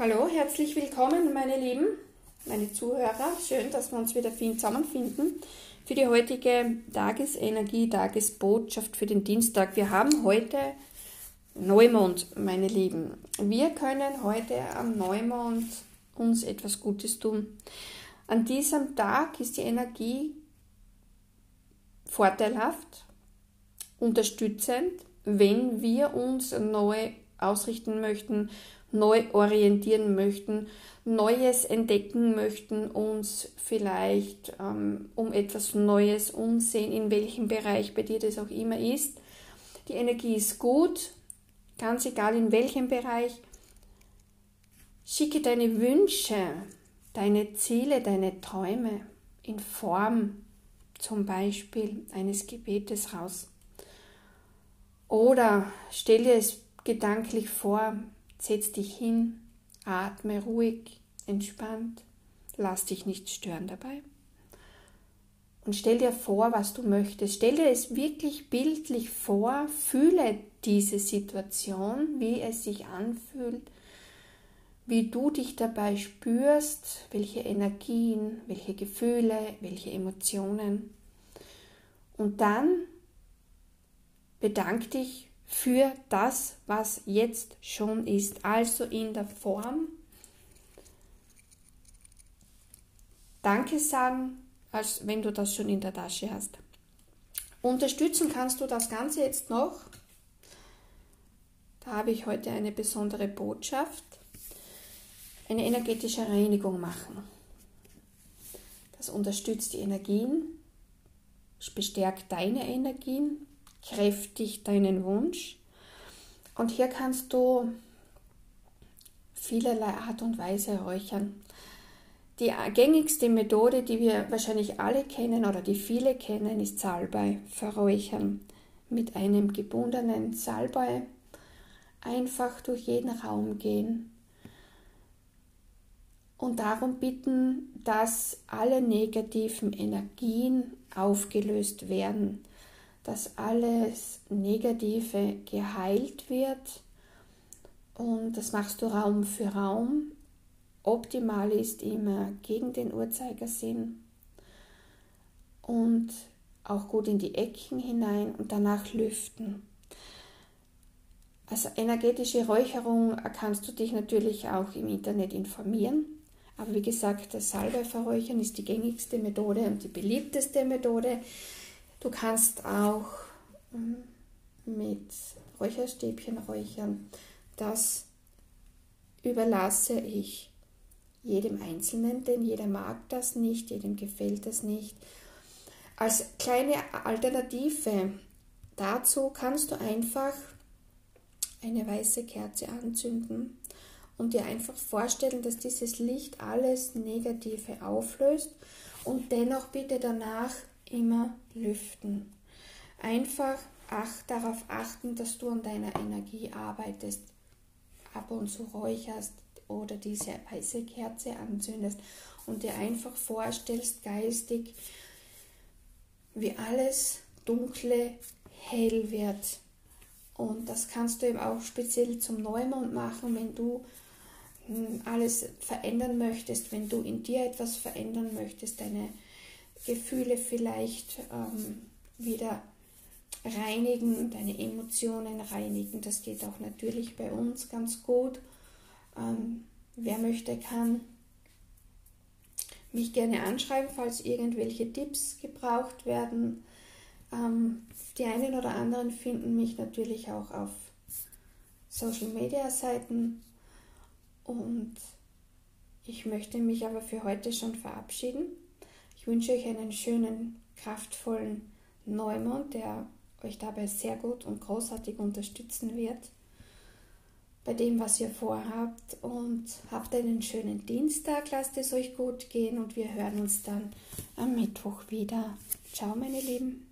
Hallo, herzlich willkommen, meine Lieben, meine Zuhörer. Schön, dass wir uns wieder zusammenfinden für die heutige Tagesenergie, Tagesbotschaft für den Dienstag. Wir haben heute Neumond, meine Lieben. Wir können heute am Neumond uns etwas Gutes tun. An diesem Tag ist die Energie vorteilhaft, unterstützend, wenn wir uns neu ausrichten möchten, neu orientieren möchten, Neues entdecken möchten, uns vielleicht ähm, um etwas Neues umsehen, in welchem Bereich bei dir das auch immer ist. Die Energie ist gut, ganz egal in welchem Bereich. Schicke deine Wünsche, deine Ziele, deine Träume in Form zum Beispiel eines Gebetes raus. Oder stell dir es gedanklich vor, Setz dich hin, atme ruhig, entspannt, lass dich nicht stören dabei. Und stell dir vor, was du möchtest. Stell dir es wirklich bildlich vor, fühle diese Situation, wie es sich anfühlt, wie du dich dabei spürst, welche Energien, welche Gefühle, welche Emotionen. Und dann bedank dich für das, was jetzt schon ist, also in der Form. Danke sagen, als wenn du das schon in der Tasche hast. Unterstützen kannst du das Ganze jetzt noch. Da habe ich heute eine besondere Botschaft. Eine energetische Reinigung machen. Das unterstützt die Energien, bestärkt deine Energien kräftig deinen Wunsch. Und hier kannst du vielerlei Art und Weise räuchern. Die gängigste Methode, die wir wahrscheinlich alle kennen oder die viele kennen, ist Salbei verräuchern. Mit einem gebundenen Salbei einfach durch jeden Raum gehen und darum bitten, dass alle negativen Energien aufgelöst werden dass alles Negative geheilt wird und das machst du Raum für Raum. Optimal ist immer gegen den Uhrzeigersinn und auch gut in die Ecken hinein und danach lüften. Also energetische Räucherung kannst du dich natürlich auch im Internet informieren. Aber wie gesagt, das Salbeiverräuchern ist die gängigste Methode und die beliebteste Methode. Du kannst auch ähm, mit Räucherstäbchen räuchern. Das überlasse ich jedem Einzelnen, denn jeder mag das nicht, jedem gefällt das nicht. Als kleine Alternative dazu kannst du einfach eine weiße Kerze anzünden und dir einfach vorstellen, dass dieses Licht alles Negative auflöst und dennoch bitte danach immer lüften. Einfach ach, darauf achten, dass du an deiner Energie arbeitest, ab und zu räucherst oder diese weiße Kerze anzündest und dir einfach vorstellst, geistig, wie alles Dunkle hell wird. Und das kannst du eben auch speziell zum Neumond machen, wenn du hm, alles verändern möchtest, wenn du in dir etwas verändern möchtest, deine Gefühle vielleicht ähm, wieder reinigen, deine Emotionen reinigen. Das geht auch natürlich bei uns ganz gut. Ähm, wer möchte, kann mich gerne anschreiben, falls irgendwelche Tipps gebraucht werden. Ähm, die einen oder anderen finden mich natürlich auch auf Social Media Seiten und ich möchte mich aber für heute schon verabschieden. Ich wünsche euch einen schönen, kraftvollen Neumond, der euch dabei sehr gut und großartig unterstützen wird bei dem, was ihr vorhabt. Und habt einen schönen Dienstag, lasst es euch gut gehen und wir hören uns dann am Mittwoch wieder. Ciao, meine Lieben.